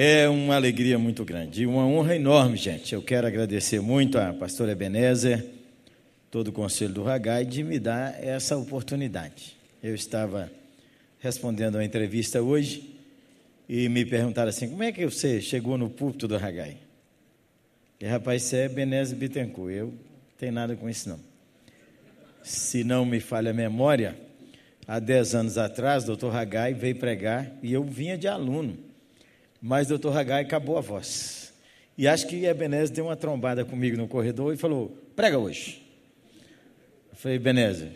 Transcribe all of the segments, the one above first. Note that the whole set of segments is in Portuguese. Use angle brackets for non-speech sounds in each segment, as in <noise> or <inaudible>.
É uma alegria muito grande e uma honra enorme, gente. Eu quero agradecer muito a pastora Ebenezer, todo o conselho do Ragai, de me dar essa oportunidade. Eu estava respondendo a uma entrevista hoje e me perguntaram assim: como é que você chegou no púlpito do Ragai? E rapaz, você é Ebenezer Bittencourt. Eu tenho nada com isso, não. Se não me falha a memória, há 10 anos atrás, o doutor Ragai veio pregar e eu vinha de aluno. Mas o doutor Hagai acabou a voz. E acho que Ebenezer deu uma trombada comigo no corredor e falou: prega hoje. Eu falei, Ebenezer,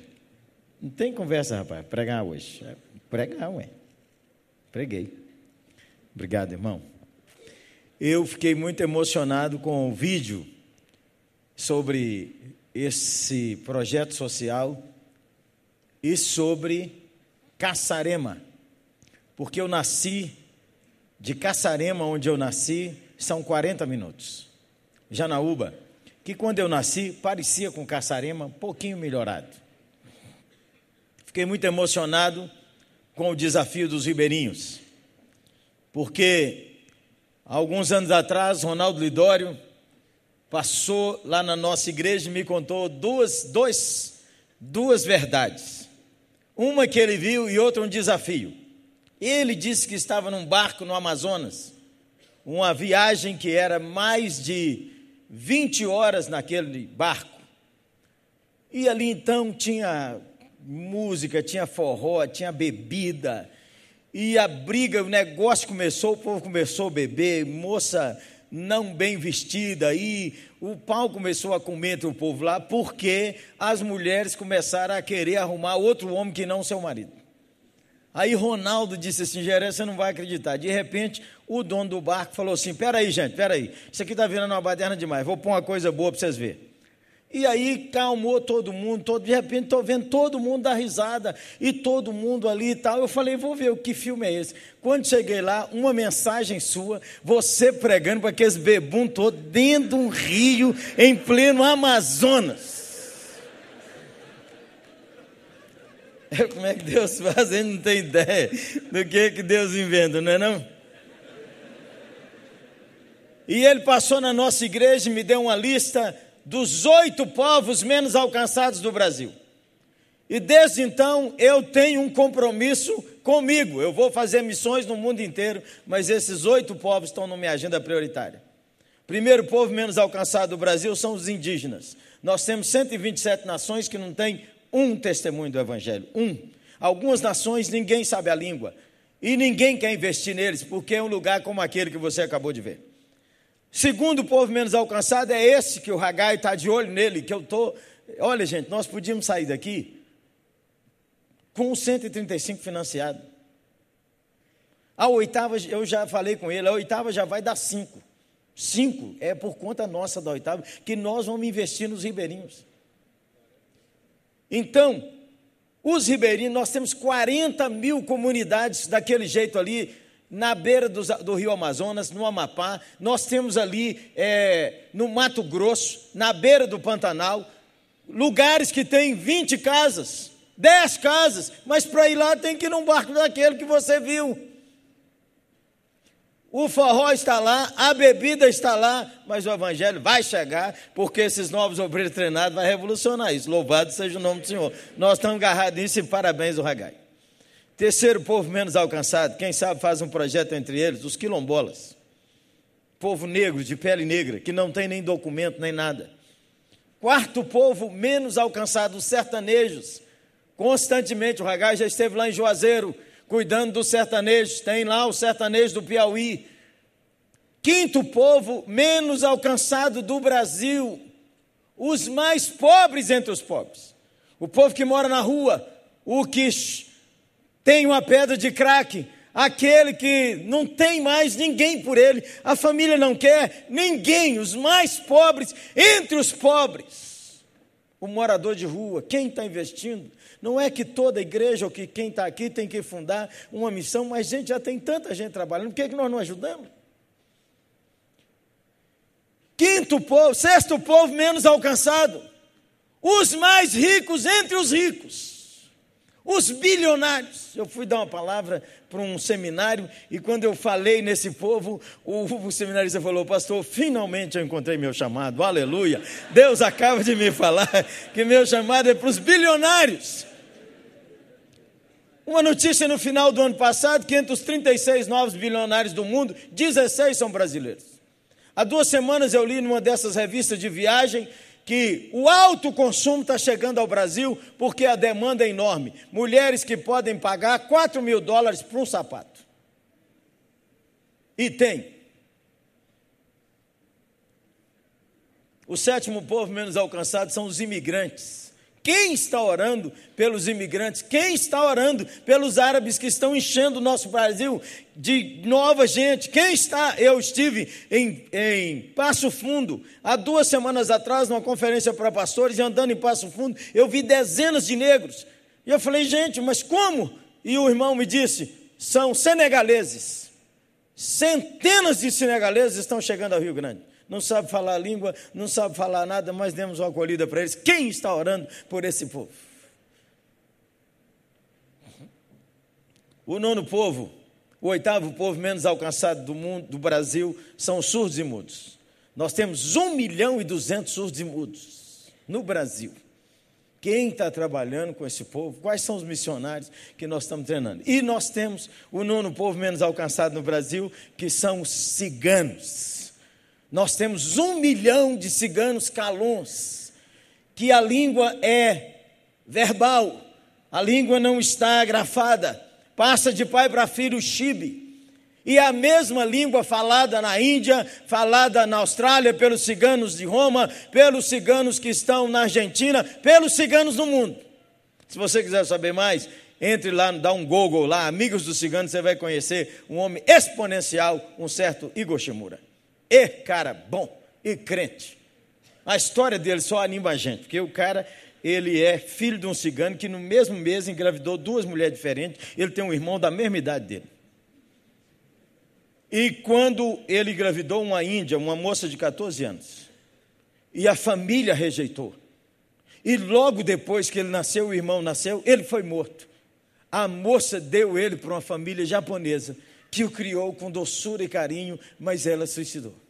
não tem conversa, rapaz, pregar hoje. É, pregar, ué. Preguei. Obrigado, irmão. Eu fiquei muito emocionado com o vídeo sobre esse projeto social e sobre Caçarema, porque eu nasci de Caçarema, onde eu nasci, são 40 minutos. Janaúba, que quando eu nasci parecia com Caçarema, um pouquinho melhorado. Fiquei muito emocionado com o desafio dos ribeirinhos, porque alguns anos atrás, Ronaldo Lidório passou lá na nossa igreja e me contou duas, dois, duas verdades. Uma que ele viu e outra um desafio. Ele disse que estava num barco no Amazonas, uma viagem que era mais de 20 horas naquele barco. E ali então tinha música, tinha forró, tinha bebida. E a briga, o negócio começou, o povo começou a beber, moça não bem vestida, e o pau começou a comer entre o povo lá, porque as mulheres começaram a querer arrumar outro homem que não seu marido. Aí Ronaldo disse assim: Gerê, você não vai acreditar. De repente, o dono do barco falou assim: Peraí, gente, peraí, isso aqui está virando uma baderna demais, vou pôr uma coisa boa para vocês verem. E aí calmou todo mundo, todo, de repente estou vendo todo mundo dar risada, e todo mundo ali e tal. Eu falei, vou ver o que filme é esse. Quando cheguei lá, uma mensagem sua, você pregando para aqueles bebum todo dentro de um rio em pleno Amazonas. Como é que Deus faz? Ele não tem ideia do que, que Deus inventa, não é não? E ele passou na nossa igreja e me deu uma lista dos oito povos menos alcançados do Brasil. E desde então eu tenho um compromisso comigo. Eu vou fazer missões no mundo inteiro, mas esses oito povos estão na minha agenda prioritária. Primeiro povo menos alcançado do Brasil são os indígenas. Nós temos 127 nações que não têm um testemunho do Evangelho, um. Algumas nações ninguém sabe a língua e ninguém quer investir neles, porque é um lugar como aquele que você acabou de ver. Segundo o povo menos alcançado é esse que o Ragai está de olho nele, que eu estou. Olha, gente, nós podíamos sair daqui com 135 financiado. A oitava, eu já falei com ele, a oitava já vai dar cinco. Cinco é por conta nossa da oitava, que nós vamos investir nos ribeirinhos. Então, os ribeirinhos, nós temos 40 mil comunidades daquele jeito ali, na beira do, do rio Amazonas, no Amapá, nós temos ali é, no Mato Grosso, na beira do Pantanal, lugares que tem 20 casas, 10 casas, mas para ir lá tem que ir num barco daquele que você viu. O forró está lá, a bebida está lá, mas o evangelho vai chegar, porque esses novos obreiros treinados vão revolucionar isso. Louvado seja o nome do Senhor. Nós estamos agarrados nisso e parabéns ao Ragai. Terceiro povo menos alcançado, quem sabe faz um projeto entre eles, os quilombolas. Povo negro, de pele negra, que não tem nem documento nem nada. Quarto povo menos alcançado, os sertanejos. Constantemente, o Ragai já esteve lá em Juazeiro, cuidando dos sertanejos, tem lá o sertanejo do Piauí. Quinto povo menos alcançado do Brasil, os mais pobres entre os pobres. O povo que mora na rua, o que tem uma pedra de crack, aquele que não tem mais ninguém por ele, a família não quer ninguém, os mais pobres entre os pobres. O morador de rua, quem está investindo? Não é que toda igreja ou que quem está aqui tem que fundar uma missão, mas gente já tem tanta gente trabalhando, por que, que nós não ajudamos? Quinto povo, sexto povo menos alcançado, os mais ricos entre os ricos. Os bilionários. Eu fui dar uma palavra para um seminário e quando eu falei nesse povo, o, o seminarista falou: Pastor, finalmente eu encontrei meu chamado, aleluia. Deus acaba de me falar que meu chamado é para os bilionários. Uma notícia no final do ano passado: que entre os 36 novos bilionários do mundo, 16 são brasileiros. Há duas semanas eu li numa dessas revistas de viagem que o alto consumo está chegando ao Brasil porque a demanda é enorme. Mulheres que podem pagar 4 mil dólares por um sapato. E tem. O sétimo povo menos alcançado são os imigrantes. Quem está orando pelos imigrantes? Quem está orando pelos árabes que estão enchendo o nosso Brasil de nova gente? Quem está? Eu estive em, em Passo Fundo há duas semanas atrás, numa conferência para pastores, e andando em Passo Fundo, eu vi dezenas de negros. E eu falei, gente, mas como? E o irmão me disse: são senegaleses. Centenas de senegaleses estão chegando ao Rio Grande não sabe falar língua, não sabe falar nada, mas demos uma acolhida para eles. Quem está orando por esse povo? O nono povo, o oitavo povo menos alcançado do mundo, do Brasil, são os surdos e mudos. Nós temos um milhão e duzentos surdos e mudos no Brasil. Quem está trabalhando com esse povo? Quais são os missionários que nós estamos treinando? E nós temos o nono povo menos alcançado no Brasil, que são os ciganos. Nós temos um milhão de ciganos calons, que a língua é verbal, a língua não está grafada, passa de pai para filho o chibe. E a mesma língua falada na Índia, falada na Austrália pelos ciganos de Roma, pelos ciganos que estão na Argentina, pelos ciganos no mundo. Se você quiser saber mais, entre lá, dá um Google lá, Amigos dos Ciganos, você vai conhecer um homem exponencial, um certo Igor Shimura. E cara bom e crente. A história dele só anima a gente, porque o cara, ele é filho de um cigano que no mesmo mês engravidou duas mulheres diferentes, ele tem um irmão da mesma idade dele. E quando ele engravidou uma índia, uma moça de 14 anos, e a família rejeitou, e logo depois que ele nasceu, o irmão nasceu, ele foi morto. A moça deu ele para uma família japonesa, que o criou com doçura e carinho, mas ela suicidou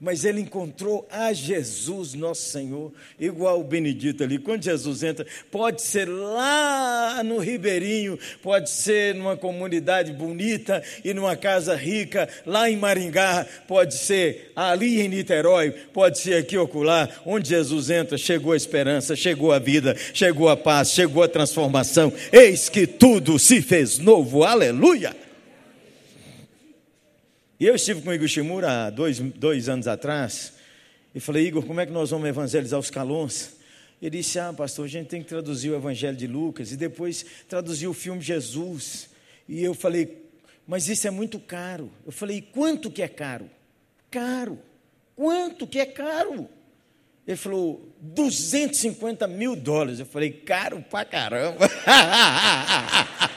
mas ele encontrou a Jesus, nosso Senhor, igual o Benedito ali. Quando Jesus entra, pode ser lá no Ribeirinho, pode ser numa comunidade bonita e numa casa rica, lá em Maringá, pode ser ali em Niterói, pode ser aqui acolá, onde Jesus entra, chegou a esperança, chegou a vida, chegou a paz, chegou a transformação. Eis que tudo se fez novo, aleluia! E eu estive com o Igor Shimura há dois, dois anos atrás e falei, Igor, como é que nós vamos evangelizar os calões? Ele disse, ah, pastor, a gente tem que traduzir o Evangelho de Lucas e depois traduzir o filme Jesus. E eu falei, mas isso é muito caro. Eu falei, quanto que é caro? Caro. Quanto que é caro? Ele falou, 250 mil dólares. Eu falei, caro pra caramba. <laughs>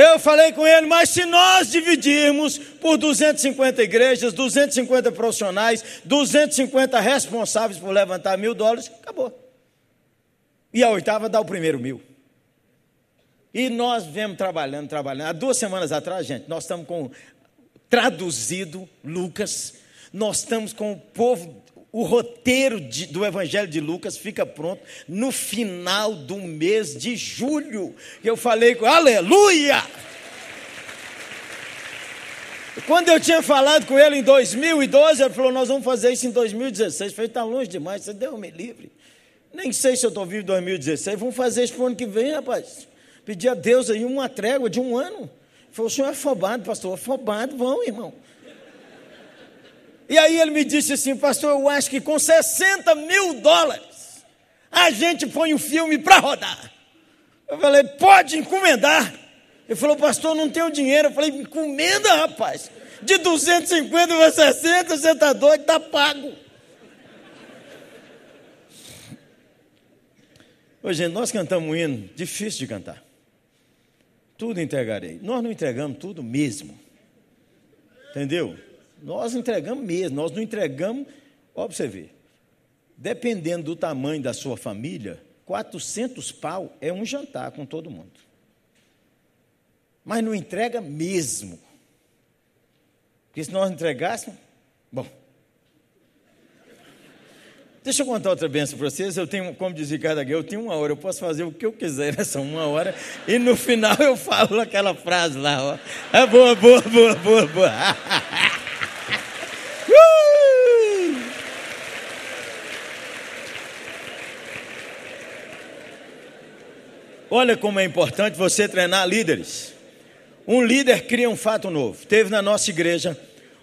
Eu falei com ele, mas se nós dividirmos por 250 igrejas, 250 profissionais, 250 responsáveis por levantar mil dólares, acabou. E a oitava dá o primeiro mil. E nós vemos trabalhando, trabalhando. Há duas semanas atrás, gente, nós estamos com traduzido Lucas, nós estamos com o povo o roteiro de, do Evangelho de Lucas fica pronto no final do mês de julho. Eu falei com aleluia! Quando eu tinha falado com ele em 2012, ele falou: Nós vamos fazer isso em 2016. Eu falei: Está longe demais, você deu me livre. Nem sei se eu estou vivo em 2016. Vamos fazer isso para o ano que vem, rapaz. Pedir a Deus aí uma trégua de um ano. Ele falou: O senhor é afobado, pastor. Afobado, vão, irmão. E aí ele me disse assim, pastor, eu acho que com 60 mil dólares a gente põe o filme para rodar. Eu falei, pode encomendar. Ele falou, pastor, não tenho dinheiro. Eu falei, encomenda, rapaz. De 250 para 60, você está doido, está pago. Ô, gente, nós cantamos um hino, difícil de cantar. Tudo entregarei. Nós não entregamos tudo mesmo. Entendeu? Nós entregamos mesmo, nós não entregamos, para você. Dependendo do tamanho da sua família, 400 pau é um jantar com todo mundo. Mas não entrega mesmo. Porque se nós entregássemos, bom. Deixa eu contar outra benção para vocês. Eu tenho, como diz Ricardo Aguiar, eu tenho uma hora, eu posso fazer o que eu quiser nessa uma hora, e no final eu falo aquela frase lá, ó. É boa, boa, boa, boa, boa. <laughs> Olha como é importante você treinar líderes. Um líder cria um fato novo. Teve na nossa igreja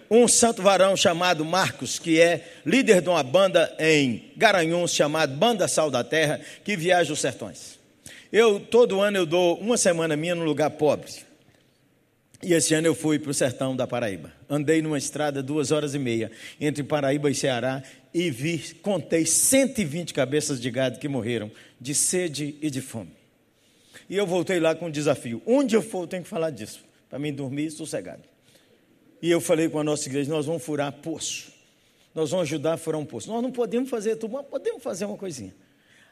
um santo varão chamado Marcos, que é líder de uma banda em Garanhuns chamada Banda Sal da Terra, que viaja os sertões. Eu todo ano eu dou uma semana minha num lugar pobre. E esse ano eu fui para o sertão da Paraíba. Andei numa estrada duas horas e meia entre Paraíba e Ceará e vi, contei 120 cabeças de gado que morreram de sede e de fome. E eu voltei lá com um desafio. Onde eu for, eu tenho que falar disso, para mim dormir sossegado. E eu falei com a nossa igreja: nós vamos furar poço. Nós vamos ajudar a furar um poço. Nós não podemos fazer tudo, mas podemos fazer uma coisinha.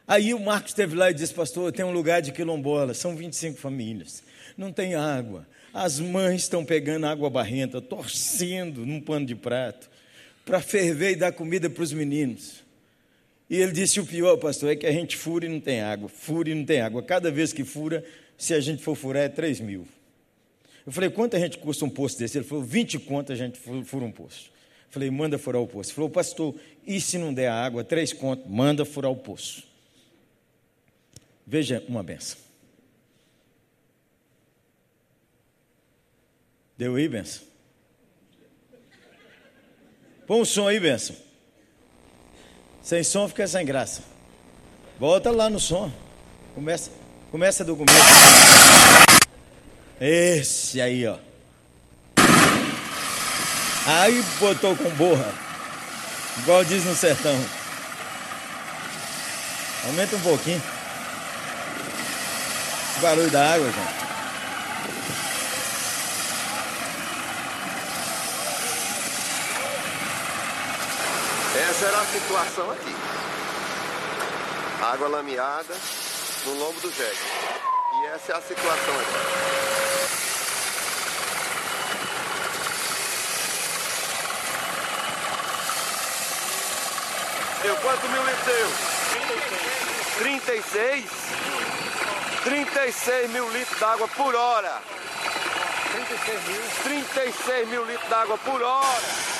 Aí o Marcos esteve lá e disse: Pastor, tem um lugar de quilombola, são 25 famílias, não tem água. As mães estão pegando água barrenta, torcendo num pano de prato, para ferver e dar comida para os meninos. E ele disse: o pior, pastor, é que a gente fura e não tem água. Fura e não tem água. Cada vez que fura, se a gente for furar, é 3 mil. Eu falei: quanto a gente custa um poço desse? Ele falou: 20 conto a gente fura um poço. Eu falei: manda furar o poço. Ele falou: pastor, e se não der água? 3 conto, manda furar o poço. Veja uma benção. Deu aí, benção? Põe um som aí, benção. Sem som fica sem graça. Volta lá no som. Começa, começa do começo. Esse aí, ó. Aí botou com borra. Igual diz no sertão. Aumenta um pouquinho. O barulho da água, gente. Essa era a situação aqui. Água lameada no lombo do jegue. E essa é a situação aqui. Deu quanto mil litros deu? 36? 36 mil litros d'água por hora. 36 mil? 36 mil litros d'água por hora.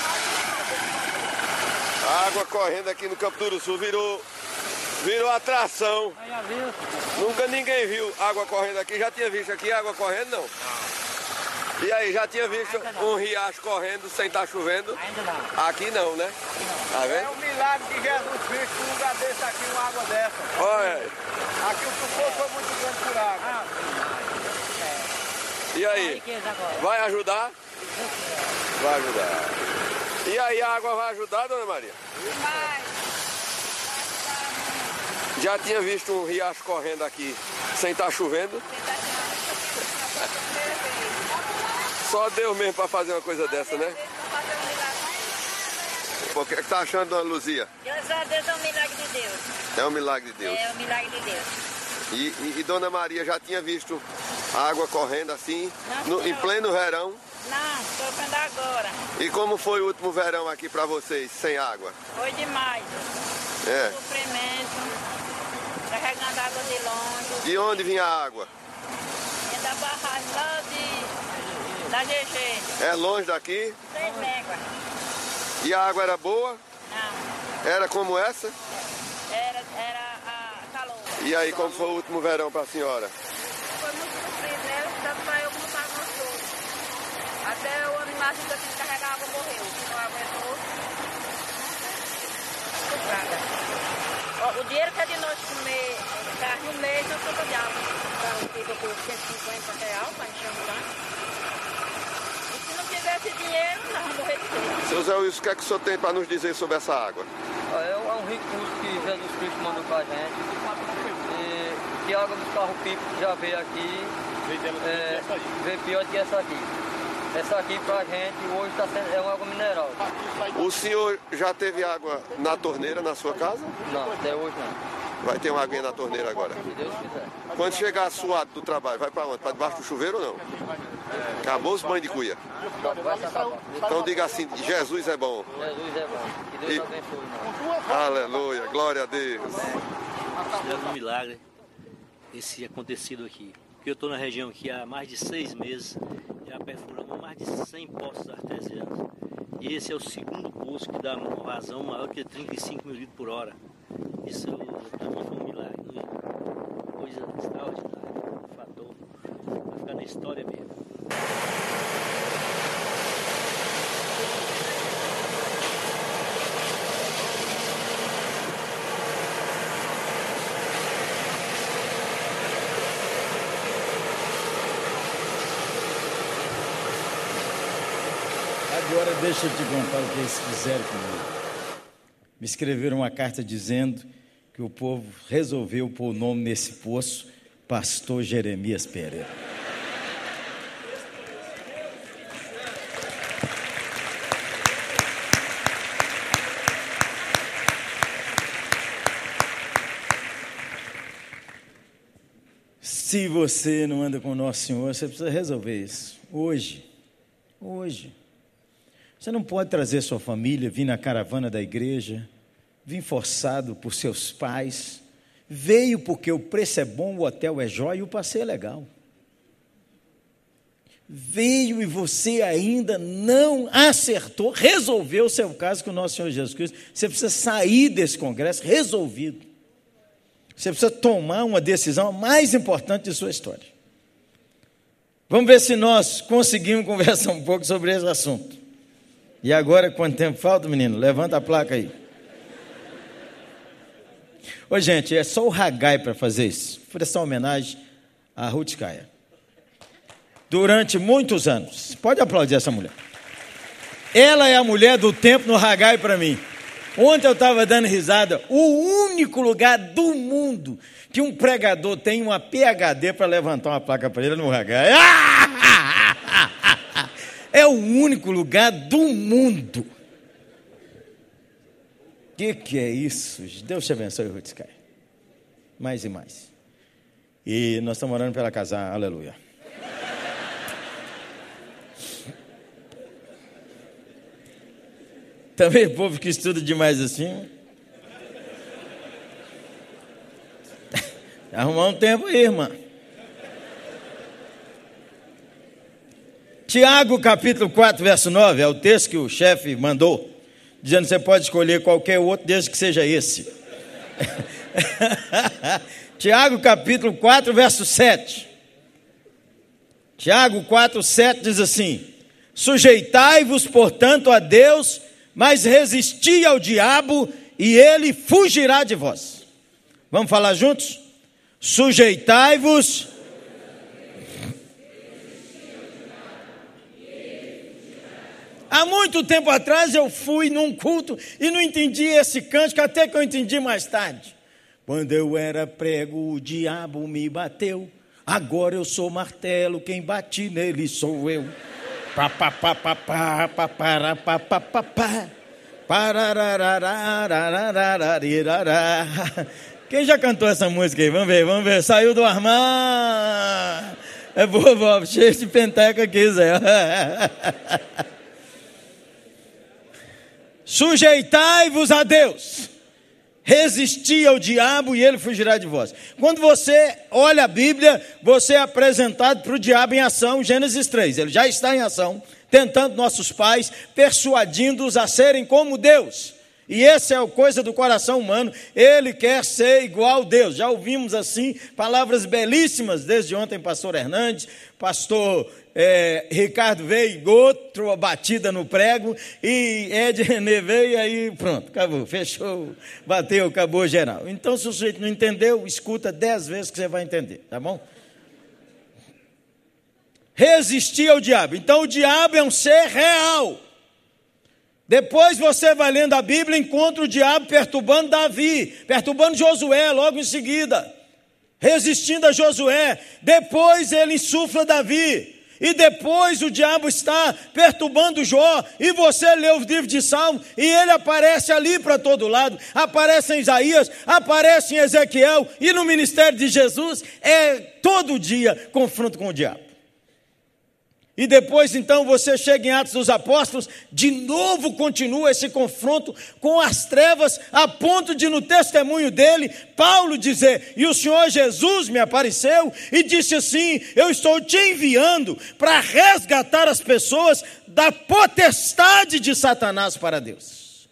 Água correndo aqui no Campo do Sul virou, virou atração. Nunca ninguém viu água correndo aqui. Já tinha visto aqui água correndo, não? E aí, já tinha visto um riacho correndo sem estar tá chovendo? Ainda não. Aqui não, né? Tá vendo? É o milagre de Jesus Cristo, um lugar desse aqui, uma água dessa. Olha. Aqui o sufoco foi muito grande por água. E aí? Vai ajudar? Vai ajudar. E aí a água vai ajudar, dona Maria? Vai. Já tinha visto um riacho correndo aqui sem estar tá chovendo? Só Deus mesmo para fazer uma coisa dessa, né? O que está achando, dona Luzia? Graças a Deus é um milagre de Deus. É um milagre de Deus. É um milagre de Deus. E, e, e dona Maria já tinha visto a água correndo assim, no, em pleno verão? Não, estou vendo agora. E como foi o último verão aqui para vocês, sem água? Foi demais. É. Sofrimento, carregando água de longe. De onde vinha a água? É da barragem lá de, da GG. É longe daqui? Seis léguas. E a água era boa? Não. Era como essa? Era, era a calor. E aí, como foi o último verão para a senhora? Foi muito sofrido, né? Tanto para eu como para gostoso. Até o animal que eu que carregar água morreu. Não aguentou. Ó, o dinheiro que é de nós comer carne no mês, eu tô de água. Então, fica por 150 reais para encher um tanque. E se não tivesse dinheiro, nós vamos morrer de fome. Seu Zé Wilson, o que é que o senhor tem para nos dizer sobre essa água? É um recurso que Jesus Cristo mandou para a gente. E que a água dos carros pipo que já veio aqui é, veio pior do que essa aqui. Essa aqui pra gente hoje tá sendo, é uma água mineral. O senhor já teve água na torneira na sua casa? Não, até hoje não. Vai ter uma aguinha na torneira agora. Se Deus quiser. Quando chegar suado do trabalho, vai para onde? Para debaixo do chuveiro ou não? Acabou os banhos de cuia. Então diga assim, Jesus é bom. Jesus é bom. Que Deus E- abençoe. irmão. Aleluia, glória a Deus. É um milagre esse acontecido aqui. Porque eu estou na região aqui há mais de seis meses, perfuramos mais de 100 poços artesianos. E esse é o segundo poço que dá uma vazão maior que 35 mil litros por hora. Isso para mim foi um milagre, né? coisa extraordinária, um fator vai ficar na história mesmo. Agora deixa eu te contar o que eles fizeram comigo. Me escreveram uma carta dizendo que o povo resolveu pôr o nome nesse poço, Pastor Jeremias Pereira. Se você não anda com o nosso Senhor, você precisa resolver isso. Hoje. Hoje. Você não pode trazer sua família, vir na caravana da igreja, vir forçado por seus pais. Veio porque o preço é bom, o hotel é jóia e o passeio é legal. Veio e você ainda não acertou, resolveu o seu caso com o nosso Senhor Jesus Cristo. Você precisa sair desse congresso resolvido. Você precisa tomar uma decisão mais importante de sua história. Vamos ver se nós conseguimos <laughs> conversar um pouco sobre esse assunto. E agora, quanto tempo falta, menino? Levanta a placa aí. Ô, gente, é só o Ragai para fazer isso. Prestar homenagem a Ruth Kaya. Durante muitos anos. Pode aplaudir essa mulher. Ela é a mulher do tempo no Ragai para mim. Ontem eu estava dando risada. O único lugar do mundo que um pregador tem uma PHD para levantar uma placa para ele é no Ragai. É o único lugar do mundo. O que, que é isso? Deus te abençoe, Sky. Mais e mais. E nós estamos orando pela casar, aleluia. <laughs> Também o povo que estuda demais assim. <laughs> Arrumar um tempo aí, irmã. Tiago capítulo 4, verso 9, é o texto que o chefe mandou, dizendo que você pode escolher qualquer outro, desde que seja esse. <laughs> Tiago capítulo 4, verso 7. Tiago 4, 7 diz assim: Sujeitai-vos, portanto, a Deus, mas resisti ao diabo, e ele fugirá de vós. Vamos falar juntos? Sujeitai-vos. Há muito tempo atrás eu fui num culto e não entendi esse cântico, até que eu entendi mais tarde. Quando eu era prego, o diabo me bateu. Agora eu sou martelo, quem bate nele sou eu. Pá, pá, pá, pá, pá. Quem já cantou essa música aí? Vamos ver, vamos ver. Saiu do armário. É boa. Cheio de penteca aqui, Zé. <laughs> Sujeitai-vos a Deus. Resisti ao diabo e ele fugirá de vós. Quando você olha a Bíblia, você é apresentado para o diabo em ação, Gênesis 3. Ele já está em ação, tentando nossos pais, persuadindo-os a serem como Deus. E essa é a coisa do coração humano, ele quer ser igual a Deus. Já ouvimos assim palavras belíssimas desde ontem, pastor Hernandes, pastor é, Ricardo veio, outra batida no prego, e Ed René veio, e aí pronto, acabou, fechou, bateu, acabou geral. Então, se o sujeito não entendeu, escuta dez vezes que você vai entender, tá bom? Resistir ao diabo. Então, o diabo é um ser real. Depois você vai lendo a Bíblia encontra o diabo perturbando Davi, perturbando Josué logo em seguida, resistindo a Josué. Depois ele insufla Davi. E depois o diabo está perturbando Jó, e você lê o livro de Salmo, e ele aparece ali para todo lado, aparece em Isaías, aparece em Ezequiel, e no ministério de Jesus, é todo dia confronto com o diabo. E depois, então, você chega em Atos dos Apóstolos, de novo continua esse confronto com as trevas, a ponto de, no testemunho dele, Paulo dizer: E o Senhor Jesus me apareceu e disse assim: Eu estou te enviando para resgatar as pessoas da potestade de Satanás para Deus.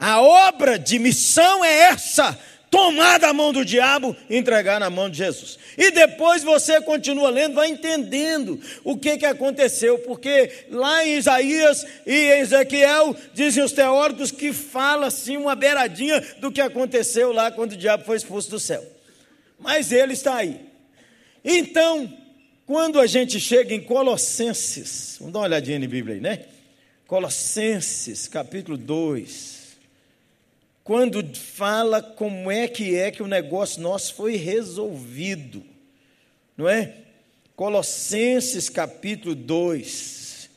A obra de missão é essa tomar da mão do diabo e entregar na mão de Jesus. E depois você continua lendo, vai entendendo o que, que aconteceu, porque lá em Isaías e em Ezequiel, dizem os teóricos que fala assim uma beiradinha do que aconteceu lá quando o diabo foi expulso do céu. Mas ele está aí. Então, quando a gente chega em Colossenses, vamos dar uma olhadinha na Bíblia aí, né? Colossenses, capítulo 2 quando fala como é que é que o negócio nosso foi resolvido, não é? Colossenses capítulo 2,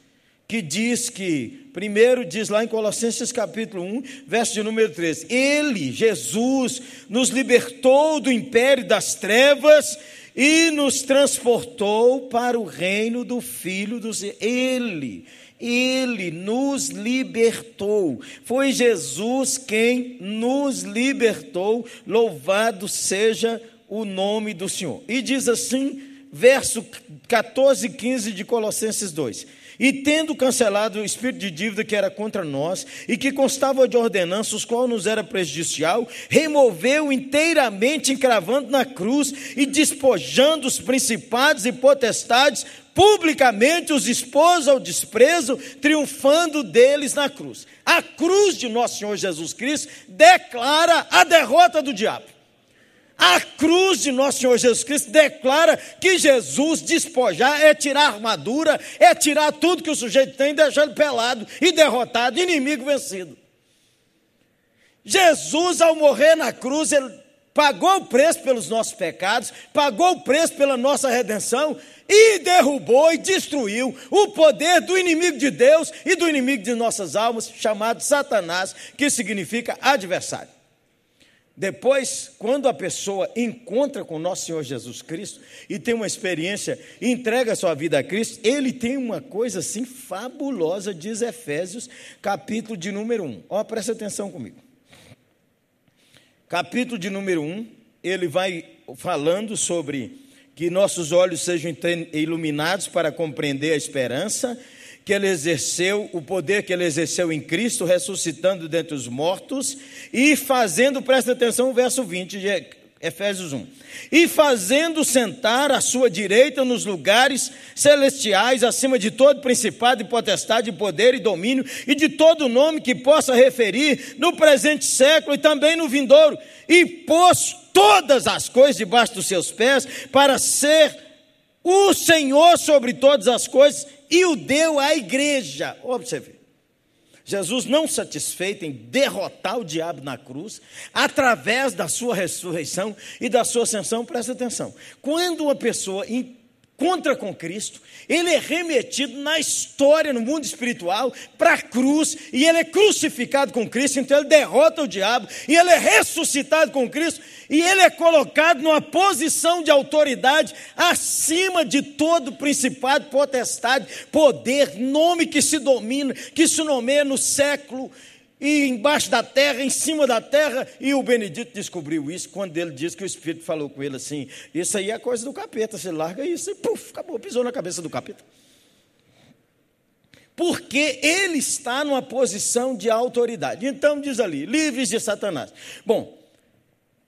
que diz que, primeiro diz lá em Colossenses capítulo 1, verso de número 13: Ele, Jesus, nos libertou do império das trevas e nos transportou para o reino do Filho dos. Ele ele nos libertou. Foi Jesus quem nos libertou. Louvado seja o nome do Senhor. E diz assim, verso 14 e 15 de Colossenses 2. E tendo cancelado o espírito de dívida que era contra nós e que constava de ordenanças, qual nos era prejudicial, removeu inteiramente, encravando na cruz e despojando os principados e potestades, publicamente os expôs ao desprezo, triunfando deles na cruz. A cruz de nosso Senhor Jesus Cristo declara a derrota do diabo. A cruz de nosso Senhor Jesus Cristo declara que Jesus despojar é tirar a armadura, é tirar tudo que o sujeito tem, deixar ele pelado e derrotado, inimigo vencido. Jesus, ao morrer na cruz, ele pagou o preço pelos nossos pecados, pagou o preço pela nossa redenção e derrubou e destruiu o poder do inimigo de Deus e do inimigo de nossas almas, chamado Satanás, que significa adversário. Depois, quando a pessoa encontra com nosso Senhor Jesus Cristo e tem uma experiência entrega sua vida a Cristo, ele tem uma coisa assim fabulosa, diz Efésios, capítulo de número 1. Ó, presta atenção comigo capítulo de número 1, ele vai falando sobre que nossos olhos sejam iluminados para compreender a esperança que ele exerceu, o poder que ele exerceu em Cristo, ressuscitando dentre os mortos e fazendo, presta atenção, o verso 20 de Efésios 1. E fazendo sentar à sua direita nos lugares celestiais, acima de todo principado e potestade, poder e domínio, e de todo nome que possa referir no presente século e também no vindouro, e pôs todas as coisas debaixo dos seus pés, para ser o Senhor sobre todas as coisas, e o deu à igreja. Observe. Jesus, não satisfeito em derrotar o diabo na cruz, através da sua ressurreição e da sua ascensão, presta atenção. Quando uma pessoa encontra com Cristo, ele é remetido na história, no mundo espiritual, para a cruz, e ele é crucificado com Cristo, então ele derrota o diabo, e ele é ressuscitado com Cristo, e ele é colocado numa posição de autoridade acima de todo principado, potestade, poder, nome que se domina, que se nomeia no século e embaixo da terra, em cima da terra, e o Benedito descobriu isso quando ele disse que o Espírito falou com ele assim: Isso aí é coisa do capeta, você larga isso e puf, acabou, pisou na cabeça do capeta. Porque ele está numa posição de autoridade. Então diz ali: livres de Satanás. Bom,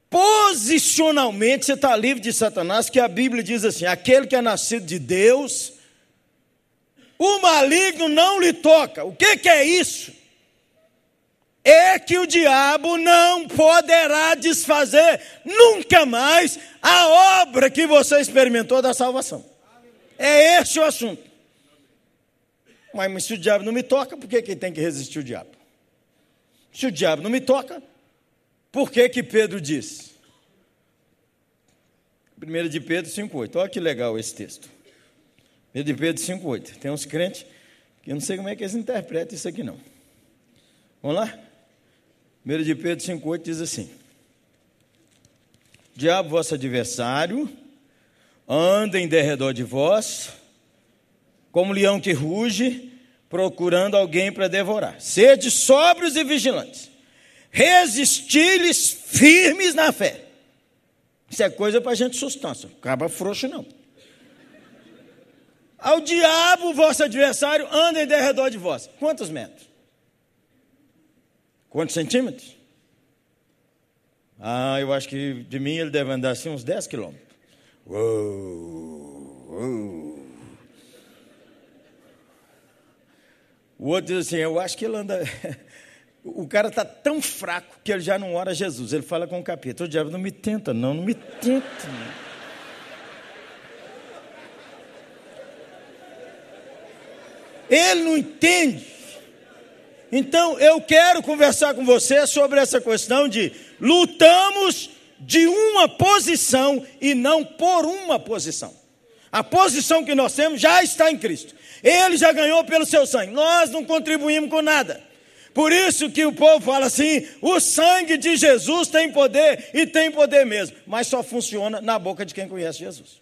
posicionalmente você está livre de Satanás, que a Bíblia diz assim: aquele que é nascido de Deus, o maligno não lhe toca. O que, que é isso? É que o diabo não poderá desfazer nunca mais a obra que você experimentou da salvação. É esse o assunto. Mas, mas se o diabo não me toca, por que, que tem que resistir o diabo? Se o diabo não me toca, por que que Pedro diz? 1 de Pedro 5,8. Olha que legal esse texto. 1 de Pedro 5,8. Tem uns crentes que eu não sei como é que eles interpretam isso aqui, não. Vamos lá? 1 de Pedro 5,8 diz assim: Diabo, vosso adversário, anda em derredor de vós, como leão que ruge, procurando alguém para devorar. Sede sóbrios e vigilantes. Resisti-lhes firmes na fé. Isso é coisa para gente sustância. Acaba frouxo, não. Ao diabo, vosso adversário, anda em derredor de vós. Quantos metros? Quantos centímetros? Ah, eu acho que de mim ele deve andar assim uns 10 quilômetros. Uou, uou. O outro diz assim: Eu acho que ele anda. <laughs> O cara está tão fraco que ele já não ora Jesus. Ele fala com o capeta: O diabo não me tenta, não, não me tenta. Não. Ele não entende. Então, eu quero conversar com você sobre essa questão de lutamos de uma posição e não por uma posição. A posição que nós temos já está em Cristo. Ele já ganhou pelo seu sangue. Nós não contribuímos com nada. Por isso que o povo fala assim: o sangue de Jesus tem poder e tem poder mesmo, mas só funciona na boca de quem conhece Jesus.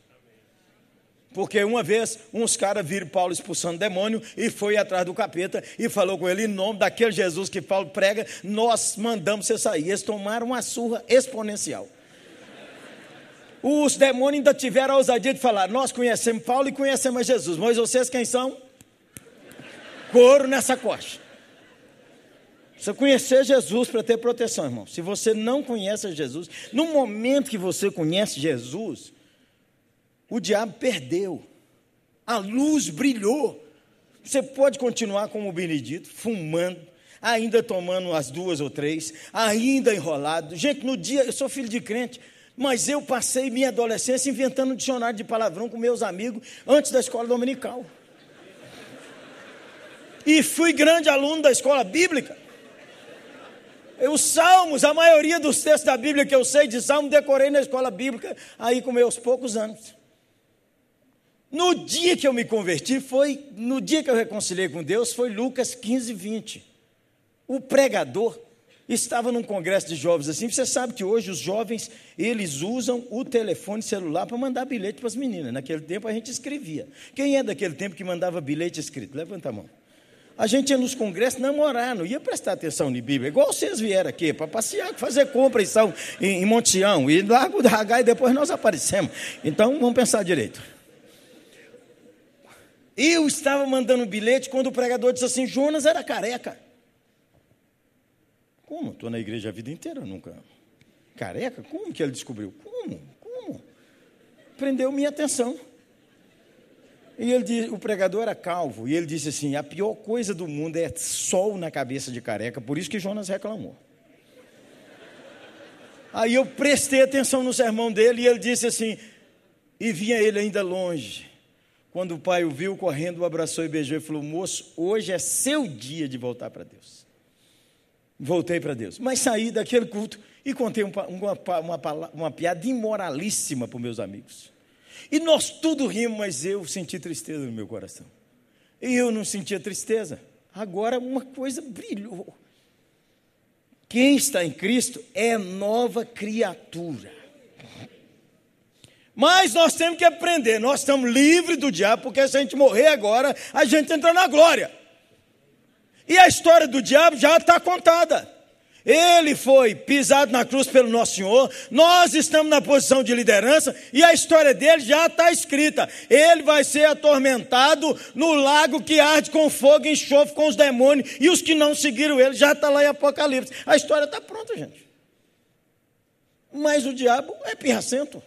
Porque uma vez uns caras viram Paulo expulsando demônio e foi atrás do capeta e falou com ele em nome daquele Jesus que Paulo prega, nós mandamos você sair. Eles tomaram uma surra exponencial. Os demônios ainda tiveram a ousadia de falar: Nós conhecemos Paulo e conhecemos Jesus, mas vocês quem são? Couro nessa coxa. Você conhecer Jesus para ter proteção, irmão. Se você não conhece Jesus, no momento que você conhece Jesus, o diabo perdeu. A luz brilhou. Você pode continuar como o Benedito, fumando, ainda tomando as duas ou três, ainda enrolado. Gente, no dia, eu sou filho de crente. Mas eu passei minha adolescência inventando um dicionário de palavrão com meus amigos antes da escola dominical. E fui grande aluno da escola bíblica. Os salmos, a maioria dos textos da Bíblia que eu sei de salmo, decorei na escola bíblica aí com meus poucos anos. No dia que eu me converti, foi, no dia que eu reconciliei com Deus, foi Lucas 15, 20. O pregador estava num congresso de jovens assim. Você sabe que hoje os jovens eles usam o telefone celular para mandar bilhete para as meninas. Naquele tempo a gente escrevia. Quem é daquele tempo que mandava bilhete escrito? Levanta a mão. A gente ia nos congressos namorar, não ia prestar atenção em Bíblia. Igual vocês vieram aqui, para passear, fazer compra em, São, em, em Monteão, e Largo da Ragai, e depois nós aparecemos. Então vamos pensar direito. Eu estava mandando um bilhete quando o pregador disse assim: Jonas era careca. Como? Estou na igreja a vida inteira, nunca. Careca? Como que ele descobriu? Como? Como? Prendeu minha atenção. E ele, o pregador era calvo, e ele disse assim: a pior coisa do mundo é sol na cabeça de careca, por isso que Jonas reclamou. Aí eu prestei atenção no sermão dele e ele disse assim: e vinha ele ainda longe. Quando o pai o viu correndo, o abraçou e beijou e falou: Moço, hoje é seu dia de voltar para Deus voltei para Deus. Mas saí daquele culto e contei uma, uma, uma, uma piada imoralíssima para os meus amigos. E nós tudo rimos, mas eu senti tristeza no meu coração. E eu não sentia tristeza. Agora uma coisa brilhou. Quem está em Cristo é nova criatura. Mas nós temos que aprender, nós estamos livres do diabo, porque se a gente morrer agora, a gente entra na glória. E a história do diabo já está contada. Ele foi pisado na cruz pelo nosso Senhor, nós estamos na posição de liderança e a história dele já está escrita. Ele vai ser atormentado no lago que arde com fogo e enxofre com os demônios e os que não seguiram ele, já está lá em Apocalipse. A história está pronta, gente. Mas o diabo é pirracento.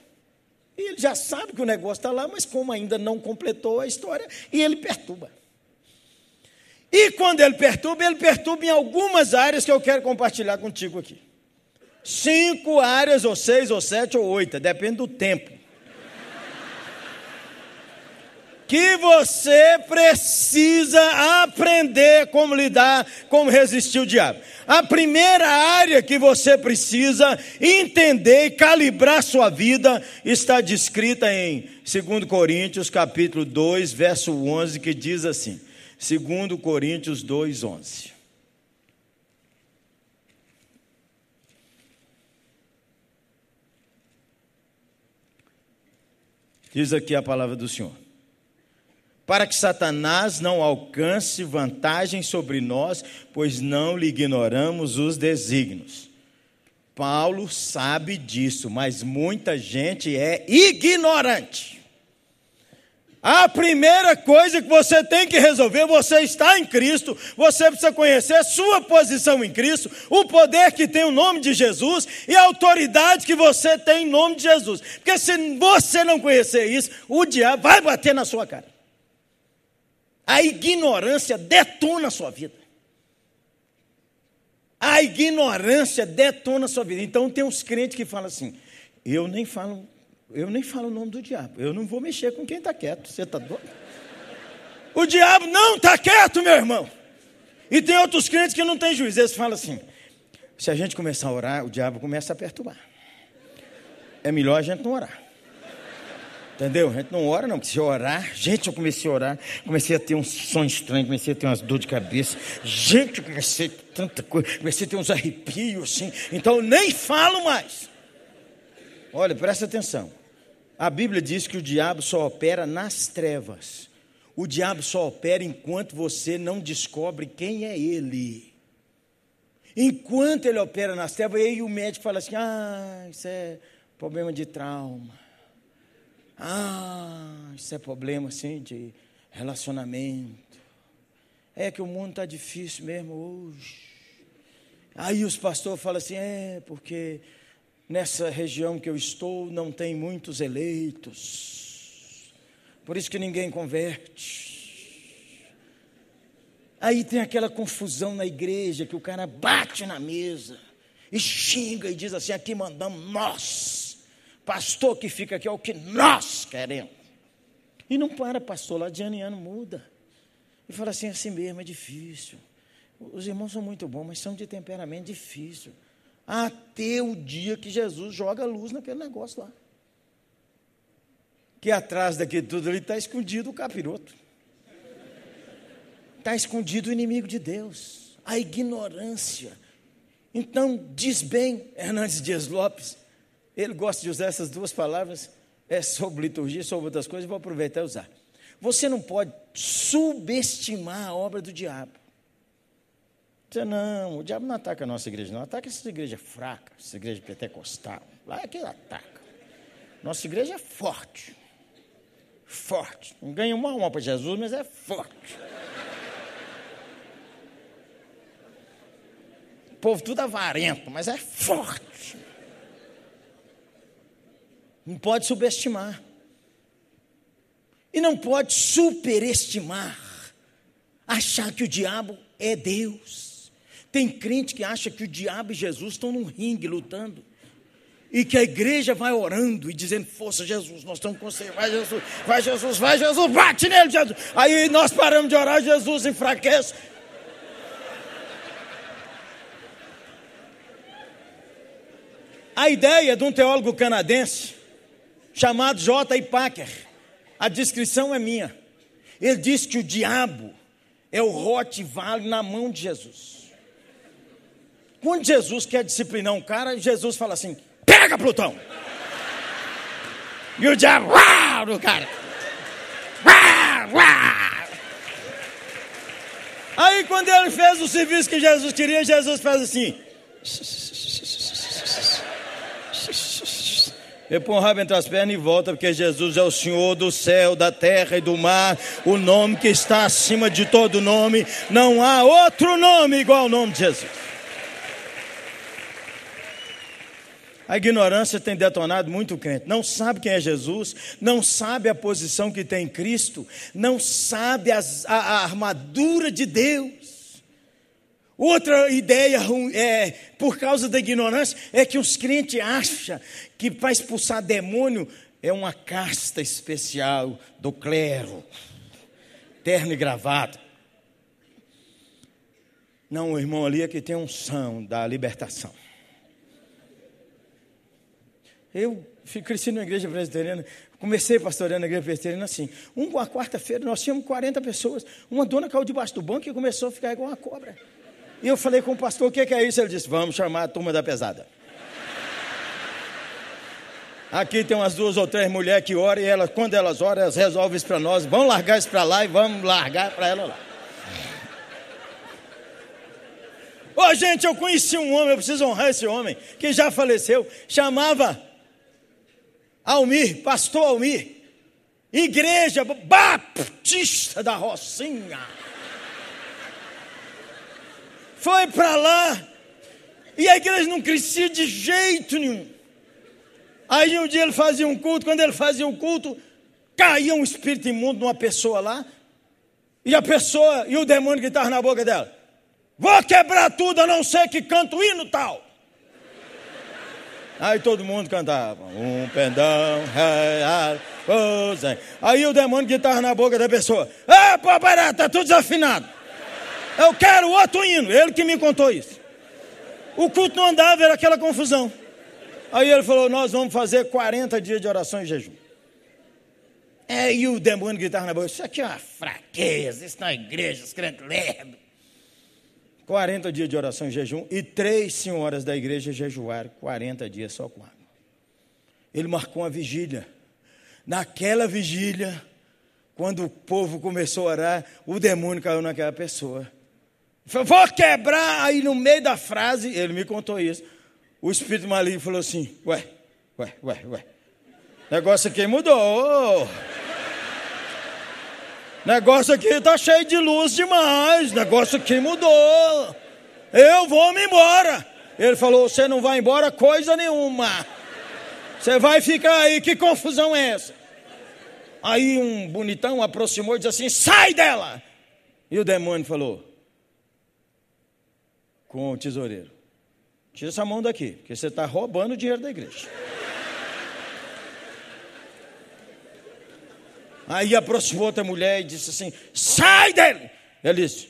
E ele já sabe que o negócio está lá, mas como ainda não completou a história, e ele perturba. E quando ele perturba, ele perturba em algumas áreas que eu quero compartilhar contigo aqui. Cinco áreas, ou seis, ou sete, ou oito, depende do tempo. Que você precisa aprender como lidar, como resistir o diabo. A primeira área que você precisa entender e calibrar sua vida está descrita em 2 Coríntios, capítulo 2, verso 11, que diz assim: 2 Coríntios 2, 11. Diz aqui a palavra do Senhor. Para que Satanás não alcance vantagem sobre nós, pois não lhe ignoramos os desígnios. Paulo sabe disso, mas muita gente é ignorante. A primeira coisa que você tem que resolver, você está em Cristo, você precisa conhecer a sua posição em Cristo, o poder que tem o nome de Jesus e a autoridade que você tem em nome de Jesus. Porque se você não conhecer isso, o diabo vai bater na sua cara. A ignorância detona a sua vida. A ignorância detona a sua vida. Então tem uns crentes que falam assim: eu nem falo eu nem falo o nome do diabo. Eu não vou mexer com quem está quieto. Você está doido? O diabo não está quieto, meu irmão. E tem outros crentes que não têm juízo. Eles falam assim: se a gente começar a orar, o diabo começa a perturbar. É melhor a gente não orar. Entendeu? A gente não ora, não, se orar, gente, eu comecei a orar, comecei a ter um sonho estranho, comecei a ter umas dor de cabeça, gente, eu comecei a tanta coisa, comecei a ter uns arrepios assim, então eu nem falo mais. Olha, presta atenção. A Bíblia diz que o diabo só opera nas trevas. O diabo só opera enquanto você não descobre quem é ele. Enquanto ele opera nas trevas, aí o médico fala assim: ah, isso é problema de trauma. Ah, isso é problema assim de relacionamento. É que o mundo está difícil mesmo hoje. Aí os pastores falam assim: é, porque nessa região que eu estou não tem muitos eleitos. Por isso que ninguém converte. Aí tem aquela confusão na igreja que o cara bate na mesa e xinga e diz assim: aqui mandamos nós. Pastor que fica aqui é o que nós queremos. E não para, pastor, lá de ano em ano muda. E fala assim: assim mesmo, é difícil. Os irmãos são muito bons, mas são de temperamento difícil até o dia que Jesus joga luz naquele negócio lá. Que atrás daquele tudo ali está escondido o capiroto. Está escondido o inimigo de Deus, a ignorância. Então, diz bem Hernandes Dias Lopes, ele gosta de usar essas duas palavras, é sobre liturgia, sobre outras coisas, vou aproveitar e usar. Você não pode subestimar a obra do diabo. Você não, o diabo não ataca a nossa igreja, não. Ataca essa igreja fraca, essa igreja pentecostal. Lá é que ele ataca. Nossa igreja é forte. Forte. Não ganha uma alma para Jesus, mas é forte. O povo tudo avarento, mas é forte. Não pode subestimar. E não pode superestimar. Achar que o diabo é Deus. Tem crente que acha que o diabo e Jesus estão num ringue lutando. E que a igreja vai orando e dizendo: Força, Jesus, nós estamos com você. Vai, Jesus, vai, Jesus, vai, Jesus, bate nele, Jesus. Aí nós paramos de orar, Jesus enfraquece. A ideia de um teólogo canadense chamado J. Packer, a descrição é minha. Ele diz que o diabo é o Rottweiler na mão de Jesus. Quando Jesus quer disciplinar um cara, Jesus fala assim: pega Plutão! E o diabo, uau, no cara. Uau, uau. Aí quando ele fez o serviço que Jesus queria, Jesus faz assim. Ele põe o rabo entre as pernas e volta, porque Jesus é o Senhor do céu, da terra e do mar, o nome que está acima de todo nome. Não há outro nome igual ao nome de Jesus. A ignorância tem detonado muito crente. Não sabe quem é Jesus, não sabe a posição que tem em Cristo, não sabe as, a, a armadura de Deus. Outra ideia é, por causa da ignorância, é que os crentes acham que para expulsar demônio é uma casta especial do clero. terno e gravata. Não, o irmão ali é que tem são da libertação. Eu cresci na igreja presbiteriana, comecei pastoreando na igreja presbiteriana assim. Uma quarta-feira nós tínhamos 40 pessoas. Uma dona caiu debaixo do banco e começou a ficar igual uma cobra. E eu falei com o pastor, o que é isso? Ele disse, vamos chamar a turma da pesada. Aqui tem umas duas ou três mulheres que oram e elas, quando elas oram, elas resolvem isso para nós. Vamos largar isso para lá e vamos largar para ela lá. Ô oh, gente, eu conheci um homem, eu preciso honrar esse homem, que já faleceu, chamava Almir, pastor Almir, igreja baptista da Rocinha. Foi para lá. E a igreja não crescia de jeito nenhum. Aí um dia ele fazia um culto, quando ele fazia o um culto, caía um espírito imundo numa pessoa lá, e a pessoa, e o demônio que estava na boca dela, vou quebrar tudo, a não ser que canto o hino tal. Aí todo mundo cantava, um pendão, Aí o demônio que estava na boca da pessoa, ah, barato, está tudo desafinado. Eu quero outro hino, ele que me contou isso. O culto não andava, era aquela confusão. Aí ele falou: Nós vamos fazer 40 dias de oração e jejum. É, e o demônio gritava na boca: Isso aqui é uma fraqueza, isso na igreja, os crentes lerdos. 40 dias de oração e jejum e três senhoras da igreja jejuaram 40 dias só com água. Ele marcou uma vigília. Naquela vigília, quando o povo começou a orar, o demônio caiu naquela pessoa. Falou, vou quebrar. Aí no meio da frase, ele me contou isso o espírito maligno falou assim: Ué, ué, ué, ué. Negócio aqui mudou. <laughs> Negócio aqui está cheio de luz demais. Negócio aqui mudou. Eu vou me embora. Ele falou: Você não vai embora coisa nenhuma. Você vai ficar aí. Que confusão é essa? Aí um bonitão aproximou e disse assim: Sai dela. E o demônio falou: Com o tesoureiro. Tira essa mão daqui, porque você está roubando o dinheiro da igreja. Aí aproximou outra mulher e disse assim: sai dele! Ele disse: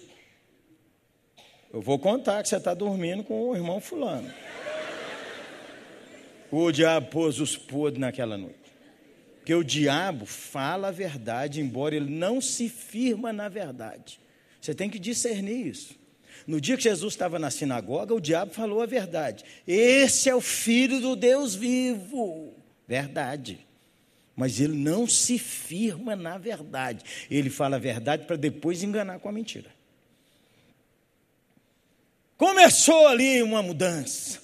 Eu vou contar que você está dormindo com o irmão Fulano. O diabo pôs os podres naquela noite. Porque o diabo fala a verdade, embora ele não se firma na verdade. Você tem que discernir isso. No dia que Jesus estava na sinagoga, o diabo falou a verdade. Esse é o filho do Deus vivo. Verdade. Mas ele não se firma na verdade. Ele fala a verdade para depois enganar com a mentira. Começou ali uma mudança.